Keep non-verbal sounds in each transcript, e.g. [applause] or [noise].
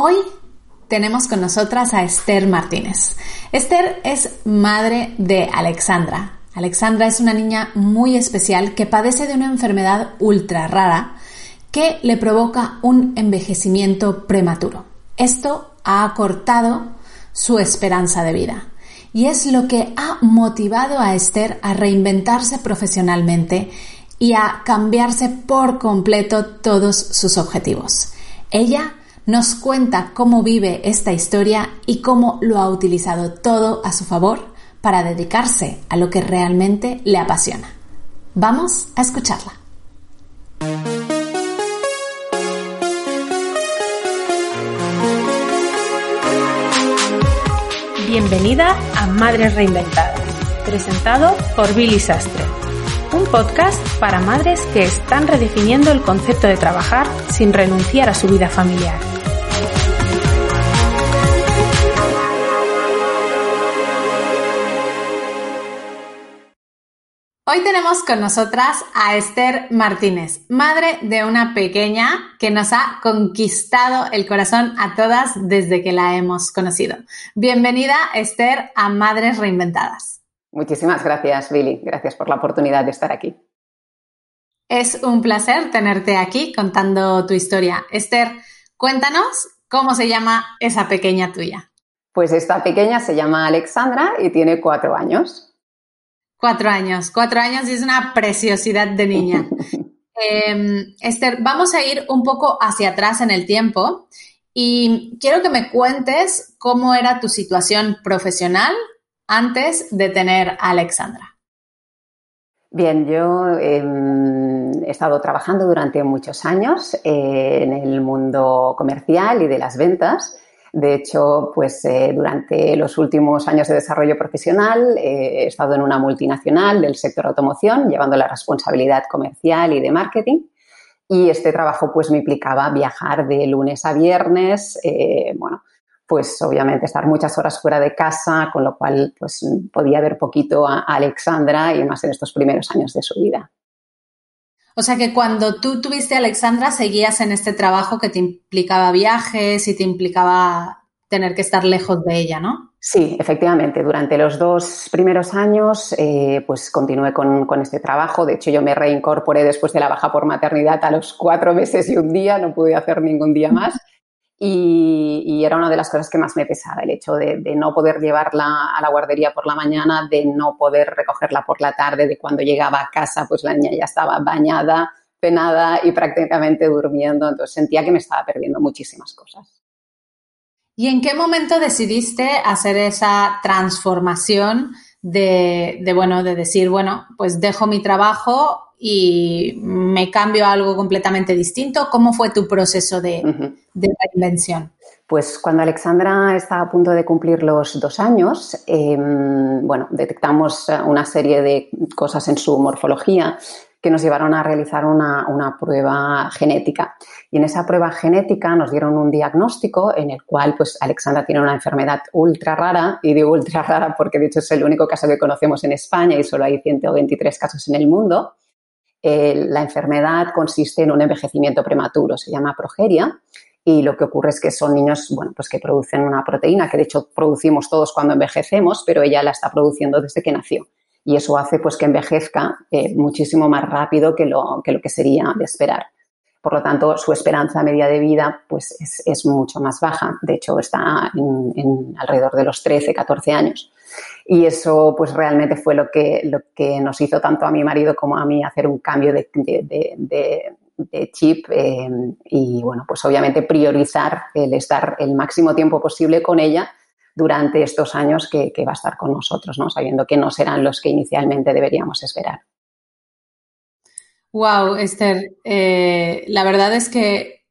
Hoy tenemos con nosotras a Esther Martínez. Esther es madre de Alexandra. Alexandra es una niña muy especial que padece de una enfermedad ultra rara que le provoca un envejecimiento prematuro. Esto ha acortado su esperanza de vida y es lo que ha motivado a Esther a reinventarse profesionalmente y a cambiarse por completo todos sus objetivos. Ella nos cuenta cómo vive esta historia y cómo lo ha utilizado todo a su favor para dedicarse a lo que realmente le apasiona. Vamos a escucharla. Bienvenida a Madres Reinventadas, presentado por Billy Sastre un podcast para madres que están redefiniendo el concepto de trabajar sin renunciar a su vida familiar. Hoy tenemos con nosotras a Esther Martínez, madre de una pequeña que nos ha conquistado el corazón a todas desde que la hemos conocido. Bienvenida, Esther, a Madres Reinventadas. Muchísimas gracias, Billy. Gracias por la oportunidad de estar aquí. Es un placer tenerte aquí contando tu historia. Esther, cuéntanos cómo se llama esa pequeña tuya. Pues esta pequeña se llama Alexandra y tiene cuatro años. Cuatro años, cuatro años y es una preciosidad de niña. [laughs] Em, Esther, vamos a ir un poco hacia atrás en el tiempo y quiero que me cuentes cómo era tu situación profesional antes de tener a Alexandra. Bien, yo em, he estado trabajando durante muchos años eh, en el mundo comercial y de las ventas de hecho, pues eh, durante los últimos años de desarrollo profesional eh, he estado en una multinacional del sector automoción, llevando la responsabilidad comercial y de marketing. Y este trabajo pues me implicaba viajar de lunes a viernes, eh, bueno, pues obviamente estar muchas horas fuera de casa, con lo cual pues podía ver poquito a Alexandra y más en estos primeros años de su vida. O sea que cuando tú tuviste a Alexandra, seguías en este trabajo que te implicaba viajes y te implicaba tener que estar lejos de ella, ¿no? Sí, efectivamente. Durante los dos primeros años, eh, pues continué con, con, este trabajo. De hecho, yo me reincorporé después de la baja por maternidad a los cuatro meses y un día. No pude hacer ningún día más. Y, era una de las cosas que más me pesaba, el hecho de, no poder llevarla a la guardería por la mañana, de no poder recogerla por la tarde, de cuando llegaba a casa, pues la niña ya estaba bañada, penada y prácticamente durmiendo. Entonces sentía que me estaba perdiendo muchísimas cosas. ¿Y en qué momento decidiste hacer esa transformación de, bueno, de decir, bueno, pues dejo mi trabajo y me cambio a algo completamente distinto. ¿Cómo fue tu proceso de, reinvención? Pues cuando Alexandra estaba a punto de cumplir los dos años, em, bueno, detectamos una serie de cosas en su morfología que nos llevaron a realizar una, una, prueba genética. Y en esa prueba genética nos dieron un diagnóstico en el cual, pues, Alexandra tiene una enfermedad ultra rara, y digo ultra rara porque de hecho es el único caso que conocemos en España y solo hay 123 casos en el mundo. La enfermedad consiste en un envejecimiento prematuro, se llama progeria, y lo que ocurre es que son niños, bueno, pues que producen una proteína que de hecho producimos todos cuando envejecemos, pero ella la está produciendo desde que nació. Y eso hace pues que envejezca eh, muchísimo más rápido que lo que sería de esperar. Por lo tanto, su esperanza media de vida pues es, mucho más baja. De hecho, está en, alrededor de los 13, 14 años. Y eso pues realmente fue lo que, lo que nos hizo tanto a mi marido como a mí hacer un cambio de, chip eh, y bueno, pues obviamente priorizar el estar el máximo tiempo posible con ella durante estos años que, va a estar con nosotros, ¿no? sabiendo que no serán los que inicialmente deberíamos esperar. Wow, Esther, eh, la verdad es que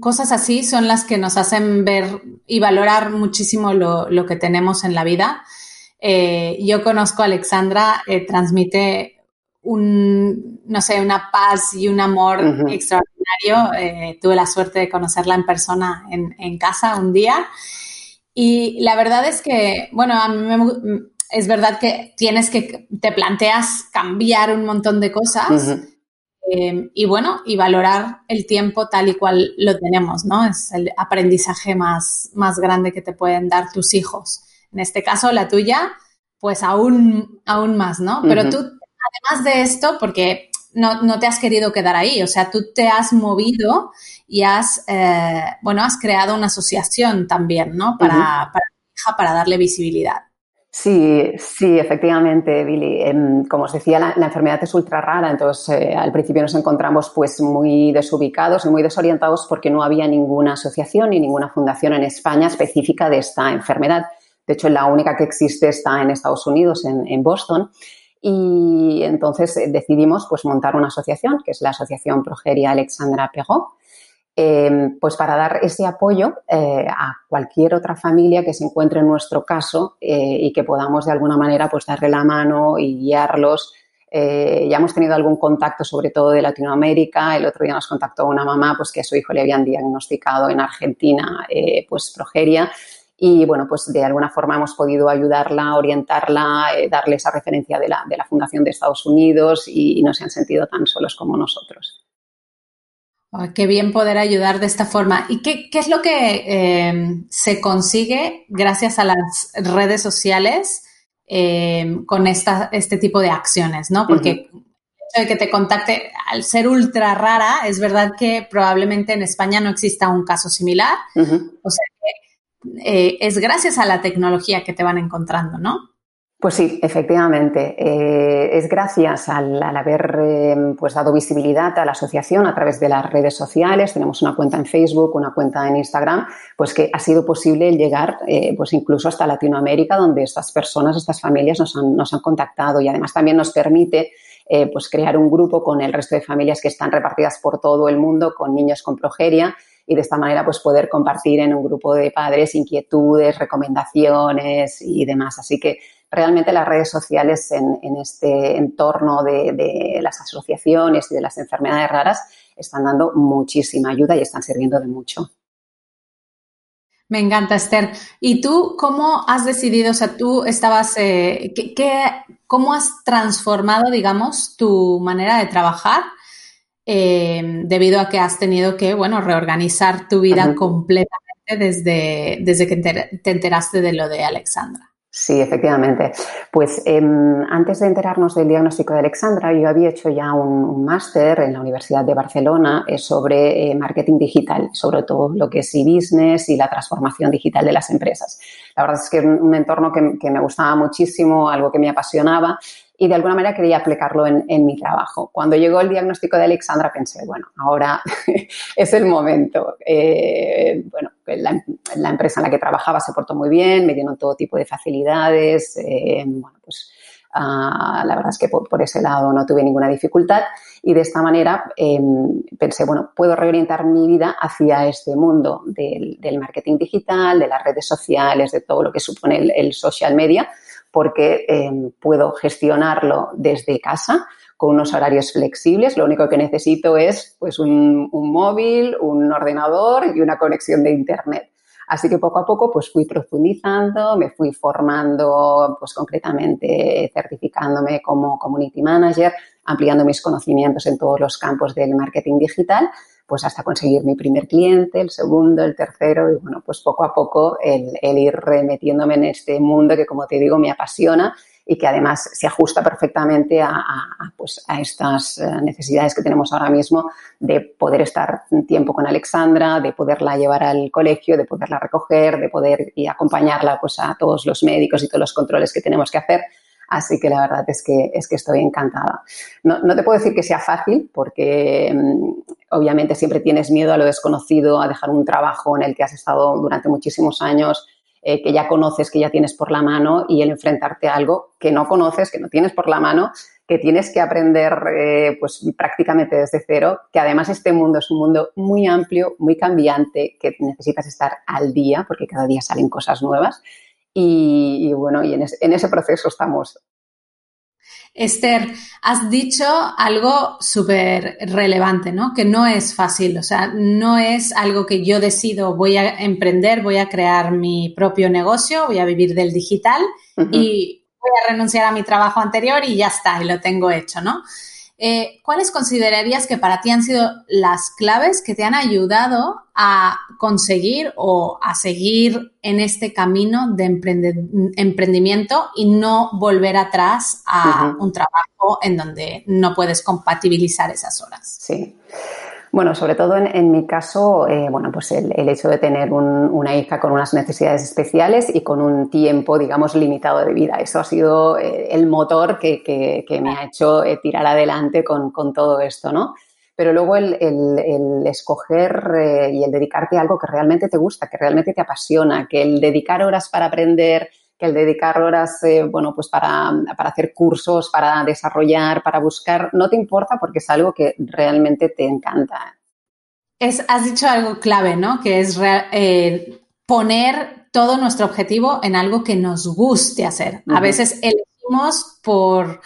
cosas así son las que nos hacen ver y valorar muchísimo lo, que tenemos en la vida. Eh, yo conozco a Alexandra, eh, transmite un, no sé, una paz y un amor extraordinario. tuve la suerte de conocerla en persona en, en, casa un día. Y la verdad es que, bueno, a mí me, es verdad que tienes que, te planteas cambiar un montón de cosas. Eh, y bueno, y valorar el tiempo tal y cual lo tenemos, ¿no? Es el aprendizaje más, más grande que te pueden dar tus hijos. En este caso, la tuya, pues aún, aún más, ¿no? Pero tú, además de esto, porque no, no, te has querido quedar ahí, o sea, tú te has movido y has, eh, bueno, has creado una asociación también, ¿no? Para, para, para darle visibilidad. Sí, sí, efectivamente, Billy. Em, como os decía, la, enfermedad es ultra rara, entonces eh, al principio nos encontramos pues muy desubicados y muy desorientados porque no había ninguna asociación ni ninguna fundación en España específica de esta enfermedad. De hecho, la única que existe está en Estados Unidos, en, en Boston. Y entonces eh, decidimos pues montar una asociación, que es la Asociación Progeria Alexandra Perrault, Em, pues para dar ese apoyo eh, a cualquier otra familia que se encuentre en nuestro caso eh, y que podamos de alguna manera pues darle la mano y guiarlos. Eh, ya hemos tenido algún contacto, sobre todo de Latinoamérica. El otro día nos contactó una mamá pues que a su hijo le habían diagnosticado en Argentina pues progeria y bueno, pues de alguna forma hemos podido ayudarla, orientarla, darle esa referencia de la, de la Fundación de Estados Unidos y no se han sentido tan solos como nosotros qué bien poder ayudar de esta forma. ¿Y qué, es lo que em, se consigue gracias a las redes sociales em, con esta, este tipo de acciones? ¿no? Porque el hecho de que te contacte, al ser ultra rara, es verdad que probablemente en España no exista un caso similar. O sea que eh, es gracias a la tecnología que te van encontrando, ¿no? Pues sí, efectivamente. Eh, es gracias al, haber eh, pues dado visibilidad a la asociación a través de las redes sociales. Tenemos una cuenta en Facebook, una cuenta en Instagram, pues que ha sido posible llegar eh, pues incluso hasta Latinoamérica, donde estas personas, estas familias nos han, nos han contactado y además también nos permite pues crear un grupo con el resto de familias que están repartidas por todo el mundo con niños con progeria y de esta manera pues poder compartir en un grupo de padres inquietudes, recomendaciones y demás. Así que realmente las redes sociales en, este entorno de, las asociaciones y de las enfermedades raras están dando muchísima ayuda y están sirviendo de mucho. Me encanta, Esther. ¿Y tú cómo has decidido, o sea, tú estabas, eh, cómo has transformado, digamos, tu manera de trabajar eh, debido a que has tenido que, bueno, reorganizar tu vida completamente desde, desde que te enteraste de lo de Alexandra? Sí, efectivamente. Pues em, antes de enterarnos del diagnóstico de Alexandra, yo había hecho ya un, máster en la Universidad de Barcelona eh, sobre eh, marketing digital, sobre todo lo que es e-business y la transformación digital de las empresas. La verdad es que es un entorno que, que me gustaba muchísimo, algo que me apasionaba y de alguna manera quería aplicarlo en, mi trabajo. Cuando llegó el diagnóstico de Alexandra pensé, bueno, ahora [laughs] es el momento. Eh, bueno, la, empresa en la que trabajaba se portó muy bien, me dieron todo tipo de facilidades. Eh, bueno, pues ah, la verdad es que por, ese lado no tuve ninguna dificultad y de esta manera em, pensé, bueno, puedo reorientar mi vida hacia este mundo del, marketing digital, de las redes sociales, de todo lo que supone el social media porque em, puedo gestionarlo desde casa con unos horarios flexibles. Lo único que necesito es pues, un, móvil, un ordenador y una conexión de Internet. Así que poco a poco pues fui profundizando, me fui formando pues concretamente certificándome como community manager, ampliando mis conocimientos en todos los campos del marketing digital pues hasta conseguir mi primer cliente, el segundo, el tercero y bueno, pues poco a poco el, ir remetiéndome en este mundo que como te digo me apasiona y que además se ajusta perfectamente a, pues a estas eh, necesidades que tenemos ahora mismo de poder estar un tiempo con Alexandra, de poderla llevar al colegio, de poderla recoger, de poder y acompañarla pues a todos los médicos y todos los controles que tenemos que hacer Así que la verdad es que, es que estoy encantada. No, te puedo decir que sea fácil porque mm, obviamente siempre tienes miedo a lo desconocido, a dejar un trabajo en el que has estado durante muchísimos años, eh, que ya conoces, que ya tienes por la mano y el enfrentarte a algo que no conoces, que no tienes por la mano, que tienes que aprender eh, pues prácticamente desde cero, que además este mundo es un mundo muy amplio, muy cambiante, que necesitas estar al día porque cada día salen cosas nuevas y, bueno, y en, ese proceso estamos. Esther, has dicho algo súper relevante, ¿no? Que no es fácil, o sea, no es algo que yo decido, voy a emprender, voy a crear mi propio negocio, voy a vivir del digital y voy a renunciar a mi trabajo anterior y ya está, y lo tengo hecho, ¿no? Eh, ¿Cuáles considerarías que para ti han sido las claves que te han ayudado a conseguir o a seguir en este camino de emprendimiento y no volver atrás a un trabajo en donde no puedes compatibilizar esas horas? Sí. Bueno, sobre todo en, mi caso, eh, bueno, pues el, hecho de tener una hija con unas necesidades especiales y con un tiempo, digamos, limitado de vida. Eso ha sido eh, el motor que, me ha hecho eh, tirar adelante con, todo esto, ¿no? Pero luego el, escoger y el dedicarte a algo que realmente te gusta, que realmente te apasiona, que el dedicar horas para aprender, que el dedicar horas, bueno, pues para, para, hacer cursos, para desarrollar, para buscar, no te importa porque es algo que realmente te encanta. Es, has dicho algo clave, ¿no? Que es eh, poner todo nuestro objetivo en algo que nos guste hacer. A veces elegimos por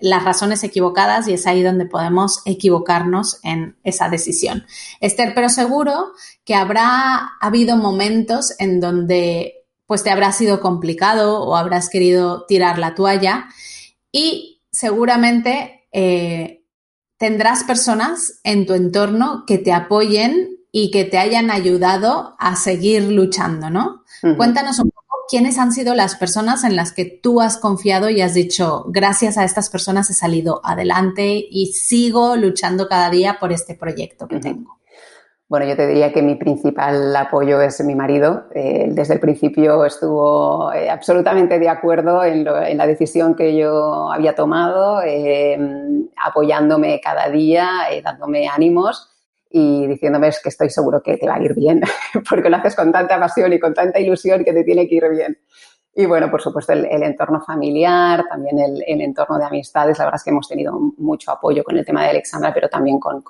las razones equivocadas y es ahí donde podemos equivocarnos en esa decisión. Esther, pero seguro que habrá habido momentos en donde pues te habrá sido complicado o habrás querido tirar la toalla y seguramente eh, tendrás personas en tu entorno que te apoyen y que te hayan ayudado a seguir luchando, ¿no? Cuéntanos un poco quiénes han sido las personas en las que tú has confiado y has dicho, gracias a estas personas he salido adelante y sigo luchando cada día por este proyecto que tengo. Bueno, yo te diría que mi principal apoyo es mi marido. Eh, desde el principio estuvo eh, absolutamente de acuerdo en, la decisión que yo había tomado, eh, apoyándome cada día, dándome ánimos y diciéndome que estoy seguro que te va a ir bien, [laughs] porque lo haces con tanta pasión y con tanta ilusión que te tiene que ir bien. Y bueno, por supuesto, el, entorno familiar, también el, entorno de amistades. La verdad es que hemos tenido mucho apoyo con el tema de Alexandra, pero también con,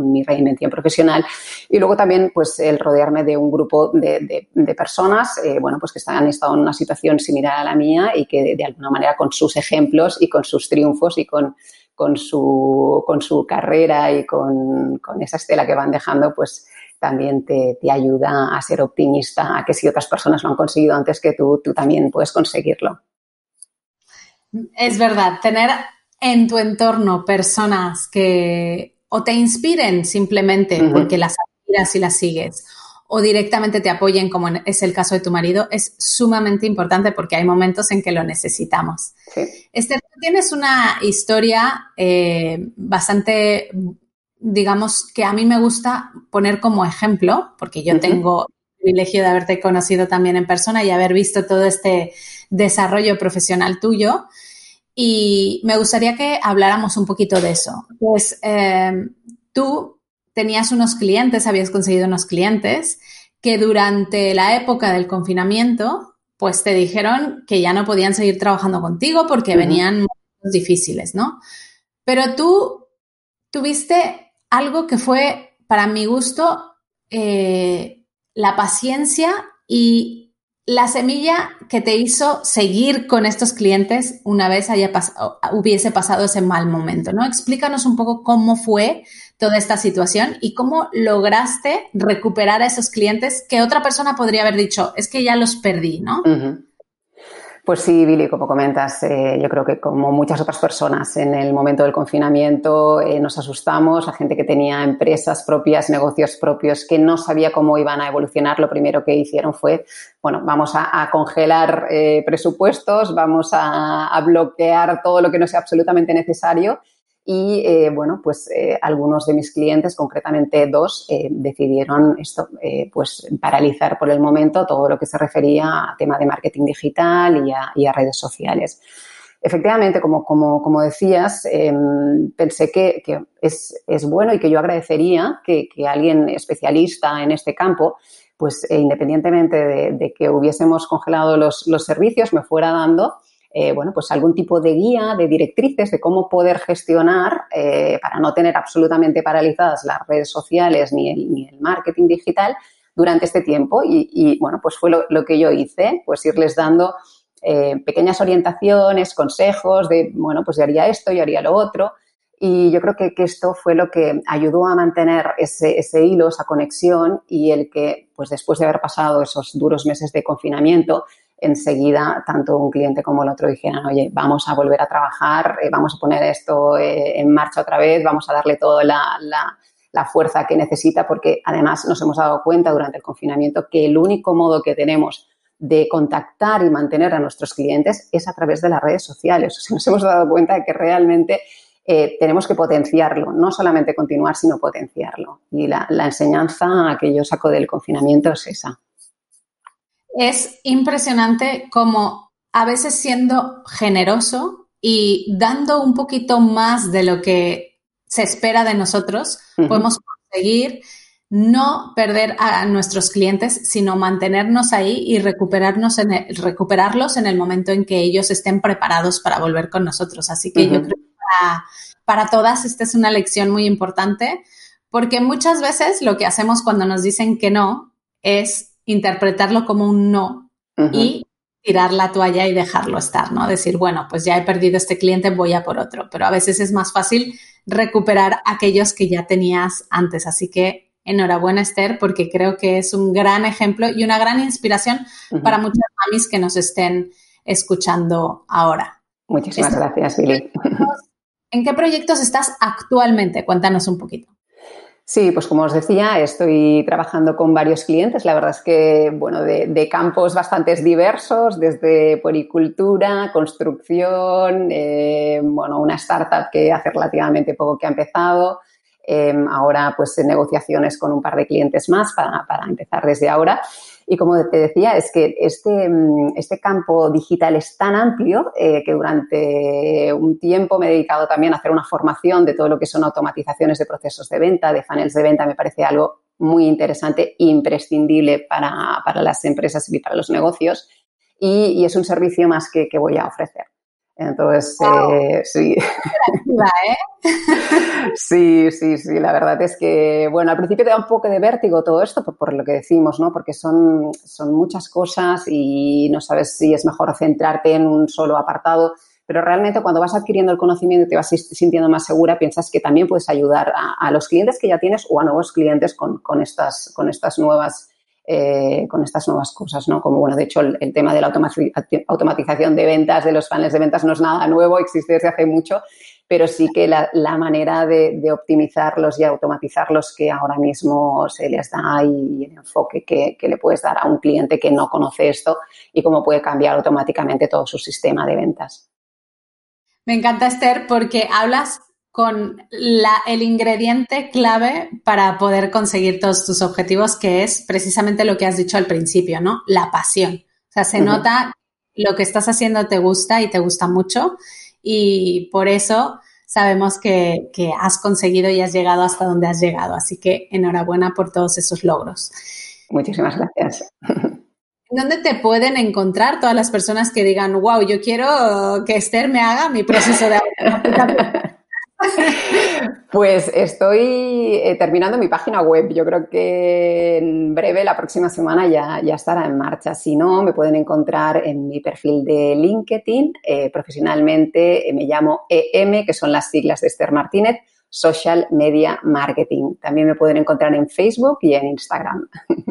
mi reinvención profesional. Y luego también, pues, el rodearme de un grupo de, personas, eh, bueno, pues que han estado en una situación similar a la mía y que de, alguna manera con sus ejemplos y con sus triunfos y con, con, su, con su carrera y con, con esa estela que van dejando, pues también te, ayuda a ser optimista, a que si otras personas lo han conseguido antes que tú, tú también puedes conseguirlo. Es verdad, tener en tu entorno personas que o te inspiren simplemente porque las admiras y las sigues o directamente te apoyen, como es el caso de tu marido, es sumamente importante porque hay momentos en que lo necesitamos. Sí. Esther, tienes una historia eh, bastante digamos, que a mí me gusta poner como ejemplo, porque yo tengo el privilegio de haberte conocido también en persona y haber visto todo este desarrollo profesional tuyo. Y me gustaría que habláramos un poquito de eso. Pues em, tú tenías unos clientes, habías conseguido unos clientes que durante la época del confinamiento, pues te dijeron que ya no podían seguir trabajando contigo porque venían momentos difíciles, ¿no? Pero tú tuviste algo que fue, para mi gusto, eh, la paciencia y la semilla que te hizo seguir con estos clientes una vez haya hubiese pasado ese mal momento, ¿no? Explícanos un poco cómo fue toda esta situación y cómo lograste recuperar a esos clientes que otra persona podría haber dicho, es que ya los perdí, ¿no? Pues sí, Billy, como comentas, eh, yo creo que como muchas otras personas en el momento del confinamiento eh, nos asustamos, la gente que tenía empresas propias, negocios propios, que no sabía cómo iban a evolucionar, lo primero que hicieron fue, bueno, vamos a, congelar eh, presupuestos, vamos a bloquear todo lo que no sea absolutamente necesario y eh, bueno, pues eh, algunos de mis clientes, concretamente dos, eh, decidieron esto, pues paralizar por el momento todo lo que se refería a tema de marketing digital y a, redes sociales. Efectivamente, como, como, como decías, pensé que, es, es, bueno y que yo agradecería que, alguien especialista en este campo pues independientemente de, que hubiésemos congelado los servicios, me fuera dando eh, bueno, pues algún tipo de guía, de directrices de cómo poder gestionar eh, para no tener absolutamente paralizadas las redes sociales ni el, marketing digital durante este tiempo. Y, bueno, pues fue lo, que yo hice, pues irles dando eh, pequeñas orientaciones, consejos de, bueno, pues yo haría esto, yo haría lo otro. Y yo creo que, que esto fue lo que ayudó a mantener ese, ese, hilo, esa conexión y el que, pues después de haber pasado esos duros meses de confinamiento, enseguida tanto un cliente como el otro dijeran, oye, vamos a volver a trabajar, eh, vamos a poner esto eh, en marcha otra vez, vamos a darle toda la, fuerza que necesita, porque además nos hemos dado cuenta durante el confinamiento que el único modo que tenemos de contactar y mantener a nuestros clientes es a través de las redes sociales. O sea, nos hemos dado cuenta de que realmente eh, tenemos que potenciarlo, no solamente continuar, sino potenciarlo. Y la, la enseñanza que yo saco del confinamiento es esa es impresionante como a veces siendo generoso y dando un poquito más de lo que se espera de nosotros, uh -huh. podemos conseguir no perder a nuestros clientes, sino mantenernos ahí y recuperarnos en el, recuperarlos en el momento en que ellos estén preparados para volver con nosotros. Así que uh -huh. yo creo que para, para todas esta es una lección muy importante, porque muchas veces lo que hacemos cuando nos dicen que no es interpretarlo como un no uh -huh. y tirar la toalla y dejarlo estar, ¿no? Decir, bueno, pues ya he perdido este cliente, voy a por otro. Pero a veces es más fácil recuperar aquellos que ya tenías antes. Así que enhorabuena, Esther, porque creo que es un gran ejemplo y una gran inspiración uh -huh. para muchas mamis que nos estén escuchando ahora. Muchísimas Esther, gracias, Lili. ¿En qué proyectos estás actualmente? Cuéntanos un poquito. Sí, pues como os decía, estoy trabajando con varios clientes. La verdad es que, bueno, de, campos bastante diversos, desde puericultura, construcción, eh, bueno, una startup que hace relativamente poco que ha empezado. Eh, ahora, pues, en negociaciones con un par de clientes más para, para empezar desde ahora. Y como te decía, es que este, este campo digital es tan amplio eh, que durante un tiempo me he dedicado también a hacer una formación de todo lo que son automatizaciones de procesos de venta, de funnels de venta. Me parece algo muy interesante imprescindible para, para las empresas y para los negocios. Y, es un servicio más que voy a ofrecer. Entonces, wow. eh, sí. ¿eh? [laughs] sí, sí, sí, la verdad es que, bueno, al principio te da un poco de vértigo todo esto por, por, lo que decimos, ¿no? Porque son, son muchas cosas y no sabes si es mejor centrarte en un solo apartado, pero realmente cuando vas adquiriendo el conocimiento y te vas sintiendo más segura, piensas que también puedes ayudar a, a los clientes que ya tienes o a nuevos clientes con, con, estas, con estas nuevas eh, con estas nuevas cosas, ¿no? Como, bueno, de hecho, el, tema de la automatización de ventas, de los paneles de ventas, no es nada nuevo, existe desde hace mucho, pero sí que la, manera de, de, optimizarlos y automatizarlos que ahora mismo se les da y el enfoque que, que, le puedes dar a un cliente que no conoce esto y cómo puede cambiar automáticamente todo su sistema de ventas. Me encanta, Esther, porque hablas con la, el ingrediente clave para poder conseguir todos tus objetivos, que es precisamente lo que has dicho al principio, ¿no? La pasión. O sea, se uh -huh. nota lo que estás haciendo te gusta y te gusta mucho y por eso sabemos que, que has conseguido y has llegado hasta donde has llegado. Así que enhorabuena por todos esos logros. Muchísimas gracias. ¿Dónde te pueden encontrar todas las personas que digan, wow, yo quiero que Esther me haga mi proceso de [laughs] [laughs] Pues estoy eh, terminando mi página web. Yo creo que en breve, la próxima semana, ya, estará en marcha. Si no, me pueden encontrar en mi perfil de LinkedIn. Eh, profesionalmente eh, me llamo EM, que son las siglas de Esther Martínez, Social Media Marketing. También me pueden encontrar en Facebook y en Instagram. [laughs]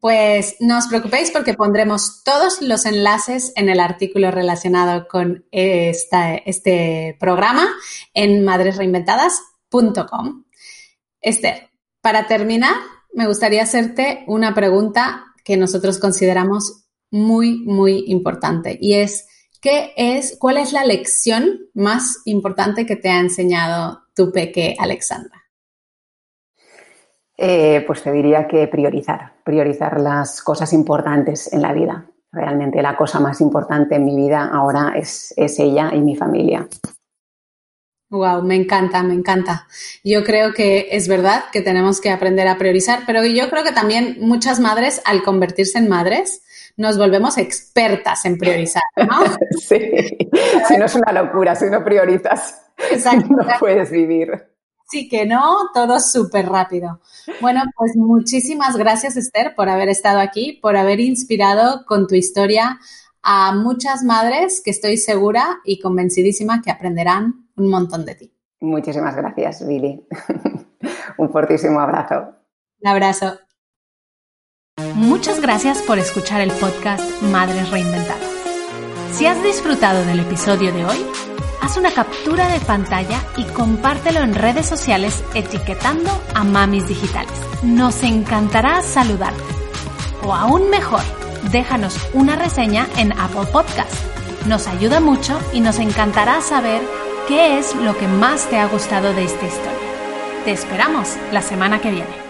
Pues no os preocupéis porque pondremos todos los enlaces en el artículo relacionado con este programa en madresreinventadas.com. Esther, para terminar, me gustaría hacerte una pregunta que nosotros consideramos muy, muy importante y es, ¿qué es, cuál es la lección más importante que te ha enseñado tu peque Alexandra? Eh, pues te diría que priorizar, priorizar las cosas importantes en la vida. Realmente la cosa más importante en mi vida ahora es, es ella y mi familia. Wow, me encanta, me encanta. Yo creo que es verdad que tenemos que aprender a priorizar, pero yo creo que también muchas madres, al convertirse en madres, nos volvemos expertas en priorizar, ¿no? [laughs] sí, si no es una locura, si no priorizas, Exacto. [laughs] no puedes vivir. Sí que no, todo súper rápido. Bueno, pues muchísimas gracias Esther por haber estado aquí, por haber inspirado con tu historia a muchas madres que estoy segura y convencidísima que aprenderán un montón de ti. Muchísimas gracias, Billy. [laughs] Un fortísimo abrazo. Un abrazo. Muchas gracias por escuchar el podcast Madres Reinventadas. Si has disfrutado del episodio de hoy, haz una captura de pantalla y compártelo en redes sociales etiquetando a Mamis Digitales. Nos encantará saludarte. O aún mejor, déjanos una reseña en Apple Podcast. Nos ayuda mucho y nos encantará saber qué es lo que más te ha gustado de esta historia. Te esperamos la semana que viene.